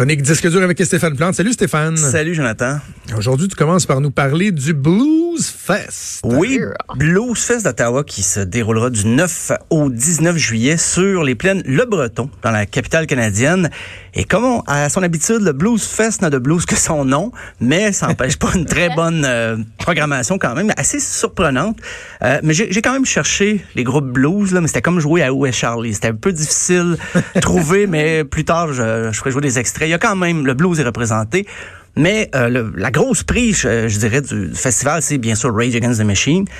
Chronique disque dur avec Stéphane Plante. Salut Stéphane. Salut Jonathan. Aujourd'hui, tu commences par nous parler du Blues Fest. Oui, Blues Fest d'Ottawa qui se déroulera du 9 au 19 juillet sur les plaines Le Breton, dans la capitale canadienne. Et comme à son habitude, le Blues Fest n'a de blues que son nom, mais ça n'empêche pas une très bonne euh, programmation quand même, assez surprenante. Euh, mais j'ai quand même cherché les groupes blues, là, mais c'était comme jouer à Où est Charlie? C'était un peu difficile de trouver, mais plus tard, je, je ferai jouer des extraits il y a quand même, le blues est représenté. Mais euh, la grosse prise, je, dirais, du festival, c'est bien sûr Rage Against the Machine, qui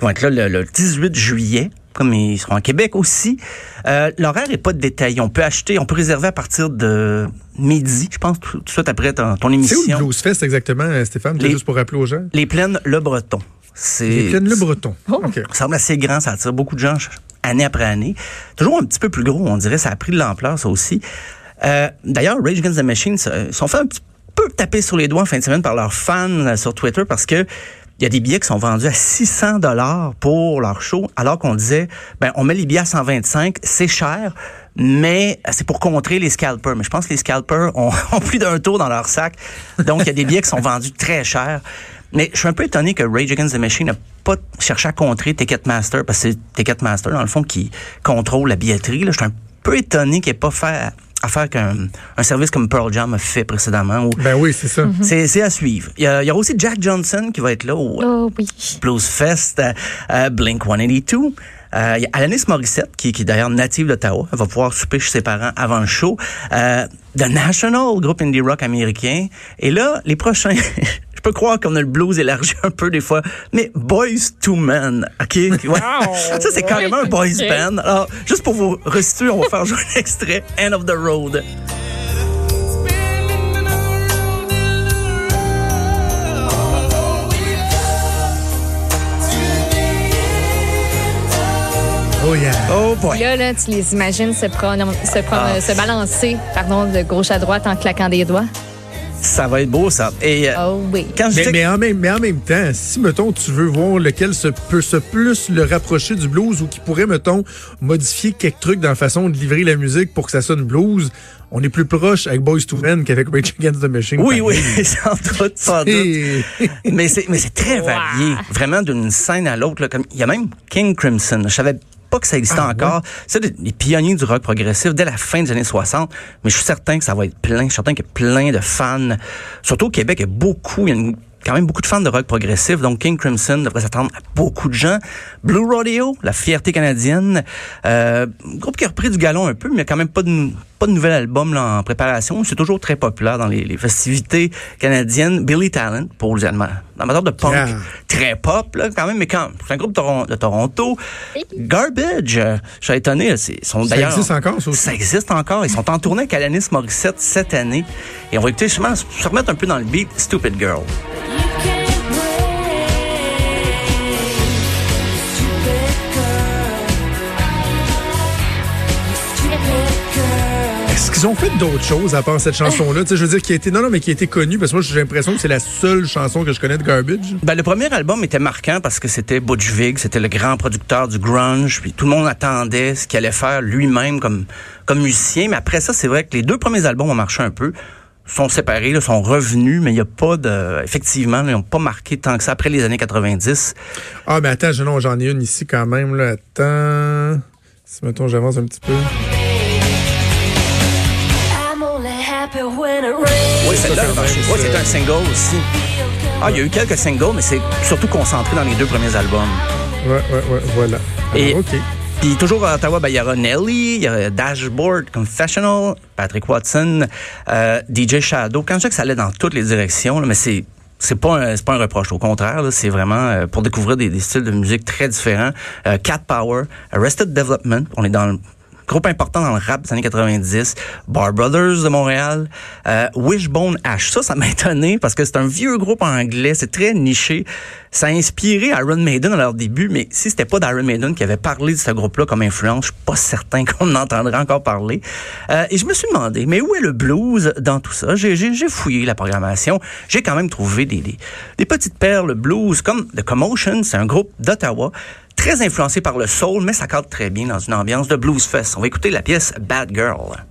vont être là le, 18 juillet comme ils seront en Québec aussi. Euh, L'horaire est pas détaillé. On peut acheter, on peut réserver à partir de midi, je pense, tout, de suite après ton, émission. C'est où le Blues Fest exactement, euh, Stéphane? juste pour rappeler aux gens? Les plaines Le Breton. Les plaines Le Breton. Oh. Ça semble assez grand, ça attire beaucoup de gens année après année. Toujours un petit peu plus gros, on dirait. Ça a pris de l'ampleur, ça aussi. Euh, d'ailleurs, Rage Against the Machine sont fait un petit peu taper sur les doigts en fin de semaine par leurs fans euh, sur Twitter parce que il y a des billets qui sont vendus à 600 dollars pour leur show, alors qu'on disait, ben, on met les billets à 125, c'est cher, mais c'est pour contrer les scalpers. Mais je pense que les scalpers ont, plus d'un tour dans leur sac. Donc, il y a des billets qui sont vendus très cher. Mais je suis un peu étonné que Rage Against the Machine n'a pas cherché à contrer Ticketmaster, parce que c'est Ticketmaster, dans le fond, qui contrôle la billetterie. Là. Je suis un peu étonné qu'il n'ait pas fait à faire qu'un un service comme Pearl Jam a fait précédemment. ben oui, c'est ça. Mhm. C'est à suivre. Il y, a, il y, aura aussi Jack Johnson qui va être là au oh, oui. Blues Fest, euh, Blink 182. Euh, il y a Alanis Morissette, qui, qui est d'ailleurs native d'Ottawa. Elle va pouvoir souper chez ses parents avant le show. Euh, The National, groupe indie rock américain. Et là, les prochains, peux croire qu'on a le blues élargi un peu des fois, mais Boys to Men, OK? ça, c'est carrément un boys band. Alors, juste pour vous restituer, on va faire jouer un extrait, End of the Road. Oh yeah. Oh boy. Là, là, tu les imagines se, se, ah. se balancer pardon, de gauche à droite en claquant des doigts? Ça va être beau, ça. Et, euh, oh oui. mais, en même, mais en même temps, si, mettons, tu veux voir lequel se peut se plus le rapprocher du blues ou qui pourrait, mettons, modifier quelques trucs dans la façon de livrer la musique pour que ça sonne blues, on est plus proche avec Boys to Men qu'avec Rage Against the Machine. Oui, oui, sans doute, sans doute. mais c'est très varié, vraiment d'une scène à l'autre. Il y a même King Crimson. Je savais que ça existait ah, encore. C'est les pionniers du rock progressif dès la fin des années 60. Mais je suis certain que ça va être plein. Je suis certain qu'il y a plein de fans. Surtout au Québec, il y a beaucoup, il y a quand même beaucoup de fans de rock progressif. Donc King Crimson devrait s'attendre à beaucoup de gens. Blue Rodeo, la fierté canadienne, euh, groupe qui a repris du galon un peu, mais il n'y a quand même pas de pas de nouvel album là, en préparation. C'est toujours très populaire dans les, les, festivités canadiennes. Billy Talent pour les amateurs de punk, très pop là quand même, mais quand c'est un groupe de, Toronto. Garbage, euh, je suis étonné. Sont, ça existe encore, ça, ça existe encore. Ils sont en tournée avec Alanis Morissette cette année. Et on va écouter justement se remettre un peu dans le beat Stupid Girl. Ils ont fait d'autres choses à part cette chanson-là. je veux dire, qui a été, non, non, mais qui a été connue, parce que moi, j'ai l'impression que c'est la seule chanson que je connais de Garbage. Ben, le premier album était marquant parce que c'était Butch Vig, c'était le grand producteur du grunge, puis tout le monde attendait ce qu'il allait faire lui-même comme, comme musicien. Mais après ça, c'est vrai que les deux premiers albums ont marché un peu sont séparés, sont revenus, mais il n'y a pas de. Effectivement, ils n'ont pas marqué tant que ça après les années 90. Ah, mais attends, j'en ai une ici quand même. Là. Attends. Si, mettons, j'avance un petit peu. Oui, c'est un single aussi. Ah, il y a eu quelques singles, mais c'est surtout concentré dans les deux premiers albums. Ouais, ouais, ouais, voilà. Et, OK. Puis toujours à Ottawa, ben, il y aura Nelly, il y a Dashboard Confessional, Patrick Watson, euh, DJ Shadow. Quand je dis que ça allait dans toutes les directions, mais c'est c'est pas un, pas un reproche. Au contraire, c'est vraiment euh, pour découvrir des, styles de musique très différents. Euh, Cat Power, Arrested Development, on est dans le groupe important dans le rap des années 90, Bar Brothers de Montréal, euh, Wishbone Ash. Ça, ça m'a étonné parce que c'est un vieux groupe anglais, c'est très niché. Ça a inspiré Iron Maiden à leur début, mais si c'était pas d'Iron Maiden qui avait parlé de ce groupe-là comme influence, je suis pas certain qu'on en entendrait encore parler. Euh, et je me suis demandé, mais où est le blues dans tout ça? J'ai fouillé la programmation. J'ai quand même trouvé des, des, des petites perles blues comme The Commotion, c'est un groupe d'Ottawa très influencé par le soul, mais ça cadre très bien dans une ambiance de blues fest. On va écouter la pièce Bad Girl.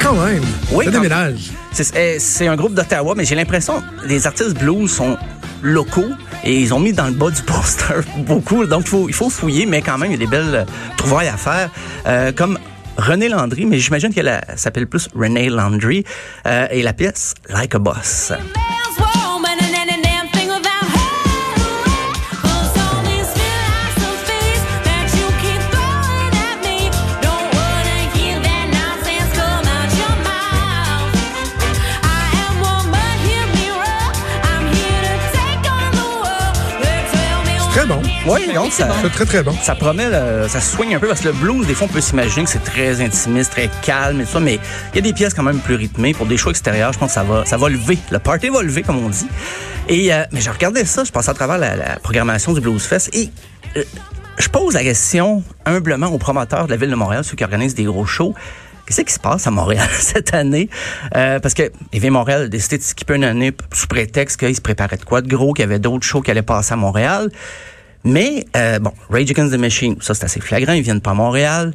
Quand même. Oui, quand... Eh, c'est un groupe d'Ottawa, mais j'ai l'impression que les artistes blues sont locaux, et ils ont mis dans le bas du poster beaucoup. Donc, il faut, il faut fouiller, mais quand même, il y a des belles euh, trouvailles à faire. Euh, comme René Landry, mais j'imagine qu'elle s'appelle plus René Landry, euh, et la pièce Like a Boss. Oui, donc ça, C'est très, très bon. ça promet, le- ça swing un peu parce que le blues, des fois, on peut s'imaginer que c'est très intimiste, très calme et tout ça, mais il y a des pièces quand même plus rythmées. Pour des shows extérieurs, je pense que ça va, ça va lever. Le party va lever, comme on dit. Et euh, mais je regardais ça, je passais à travers la, la programmation du Blues Fest et euh, je pose la question humblement aux promoteurs de la ville de Montréal, ceux qui organisent des gros shows. Qu'est-ce qui se passe à Montréal cette année? Euh, parce que EV Montréal a décidé de skipper une année sous prétexte qu'il se préparait de quoi de gros, qu'il y avait d'autres shows qui allaient passer à Montréal. Mais, euh, bon, Rage Against the Machine, ça c'est assez flagrant, ils viennent pas à Montréal.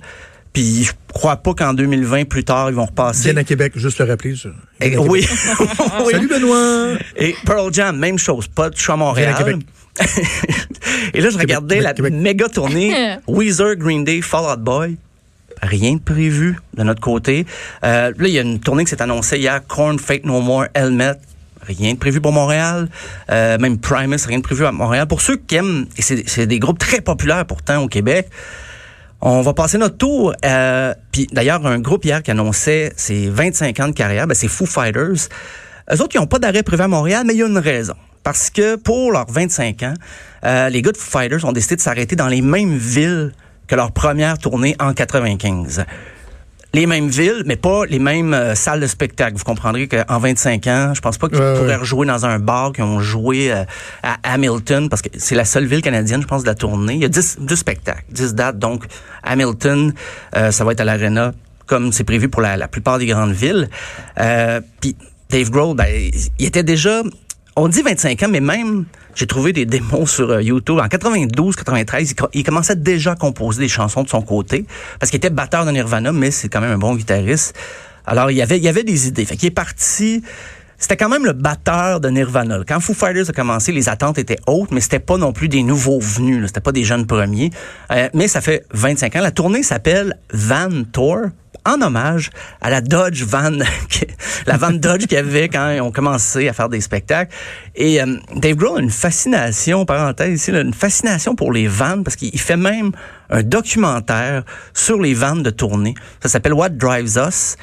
Puis je crois pas qu'en 2020, plus tard, ils vont repasser. Viens à Québec, juste le rappeler. ça. Et- oui. Oui. Salut Benoît! Et Pearl Jam, même chose, pas de show à Viens à Montréal. Québec. Et là, je regardais Québec, la Québec. méga tournée Weezer, Green Day, Fall Out Boy. Rien de prévu de notre côté. Euh, là, il y a une tournée qui s'est annoncée hier, Corn, Fake No More, Helmet. Rien de prévu pour Montréal. Euh, même Primus, rien de prévu à Montréal. Pour ceux qui aiment, et c'est des groupes très populaires pourtant au Québec, on va passer notre tour. Euh, Puis d'ailleurs, un groupe hier qui annonçait ses 25 ans de carrière, ben, c'est Foo Fighters. Eux autres, ils n'ont pas d'arrêt prévu à Montréal, mais il y a une raison. Parce que pour leurs 25 ans, euh, les gars de Foo Fighters ont décidé de s'arrêter dans les mêmes villes que leur première tournée en 95 les mêmes villes, mais pas les mêmes euh, salles de spectacle. Vous comprendrez qu'en 25 ans, je pense pas qu'ils Ouais, pourraient ouais. rejouer dans un bar qu'ils ont joué euh, à Hamilton, parce que c'est la seule ville canadienne, je pense, de la tournée. Il y a 10, 10 spectacles, 10 dates. Donc, Hamilton, euh, ça va être à l'Arena, comme c'est prévu pour la, la plupart des grandes villes. Euh, Puis Dave Grohl, ben, il était déjà... On dit 25 ans, mais même, j'ai trouvé des démos sur euh, YouTube. En 92, 93, il, co- il commençait déjà à composer des chansons de son côté, parce qu'il était batteur de Nirvana, mais c'est quand même un bon guitariste. Alors, il y avait, il y avait des idées. Fait qu'il est parti... C'était quand même le batteur de Nirvana. Quand Foo Fighters a commencé, les attentes étaient hautes, mais c'était pas non plus des nouveaux venus. C'était pas des jeunes premiers. Euh, mais ça fait 25 ans. La tournée s'appelle Van Tour en hommage à la Dodge Van, la Van Dodge qu'il y avait quand ils ont commencé à faire des spectacles. Et euh, Dave Grohl a une fascination, parenthèse ici, là, une fascination pour les vannes parce qu'il fait même un documentaire sur les vannes de tournée. Ça s'appelle What Drives Us.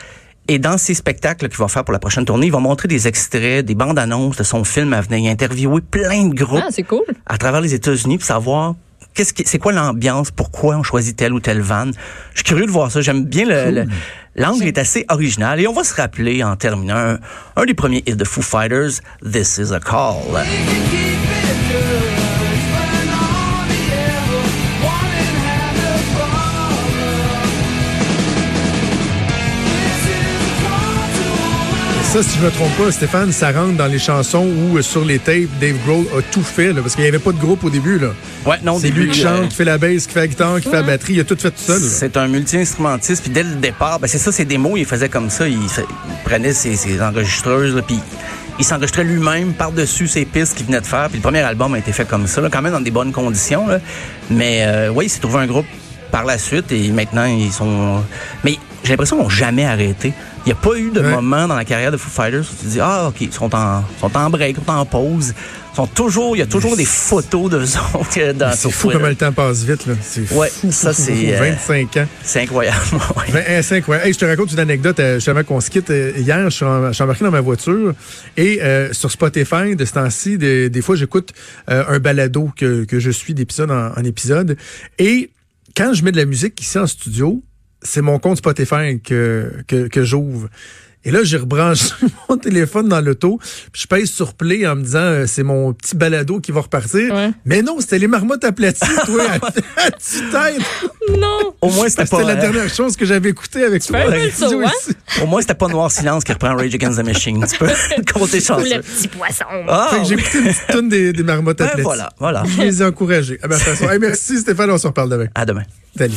Et dans ces spectacles qu'il va faire pour la prochaine tournée, il va montrer des extraits, des bandes annonces de son film à venir. Il a interviewé plein de groupes Ah, cool. à travers les États-Unis pour savoir qu'est-ce qui, c'est quoi l'ambiance, pourquoi on choisit telle ou telle vanne? Je suis curieux de voir ça. J'aime bien le, le- l'angle est assez original et on va se rappeler en terminant un, un des premiers hits de Foo Fighters, This Is a Call. Ça, si je me trompe pas, Stéphane, ça rentre dans les chansons où, euh, sur les tapes, Dave Grohl a tout fait, là, parce qu'il n'y avait pas de groupe au début. là. Ouais, non, C'est début, lui qui euh, chante, qui fait la basse, qui fait la guitare, qui fait la batterie. Il a tout fait tout seul. là. C'est un multi-instrumentiste. Puis dès le départ, ben c'est ça, ses démos, il faisait comme ça. Il, fait- il prenait ses, ses enregistreuses, là, puis il s'enregistrait lui-même par-dessus ses pistes qu'il venait de faire. Puis le premier album a été fait comme ça, là, quand même dans des bonnes conditions. Là. Mais euh, oui, il s'est trouvé un groupe par la suite et maintenant, ils sont... Mais j'ai l'impression qu'ils n'ont jamais arrêté. Il n'y a pas eu de Ouais. moment dans la carrière de Foo Fighters où tu dis, ah, OK, ils sont en, sont en break, ils sont en pause. Ils sont toujours, il y a toujours des photos d'eux autres dans C'est fou comment le temps passe vite. là. C'est Ouais, fou, ça, c'est, fou, euh, 25 ans. C'est incroyable. ouais. Ben, hein, c'est incroyable. Hey, je te raconte une anecdote euh, justement qu'on se quitte. Euh, Hier, je suis, en- je suis embarqué dans ma voiture et euh, sur Spotify, de ce temps-ci, des, des fois, j'écoute euh, un balado que, que je suis d'épisode en, en épisode. Et quand je mets de la musique ici en studio, c'est mon compte Spotify que, que, que j'ouvre. Et là, j'ai rebranché mon téléphone dans l'auto, puis je pèse sur play en me disant euh, c'est mon petit balado qui va repartir. Ouais. Mais non, c'était les marmottes aplaties, toi, à, à tue-tête. Non! Au moins, c'était pas... C'était la euh, dernière chose que j'avais écouté avec toi. saut, hein? Au moins, c'était pas Noir Silence qui reprend Rage Against the Machine. Tu peux compter Ou chanceux. le petit poisson. Ah, Fait que j'ai écouté une petite tonne des, des marmottes Ben, aplaties. voilà, voilà. Je les ai encouragés. Ah ben, de toute façon, hey, merci Stéphane, on se reparle demain. À demain. Salut.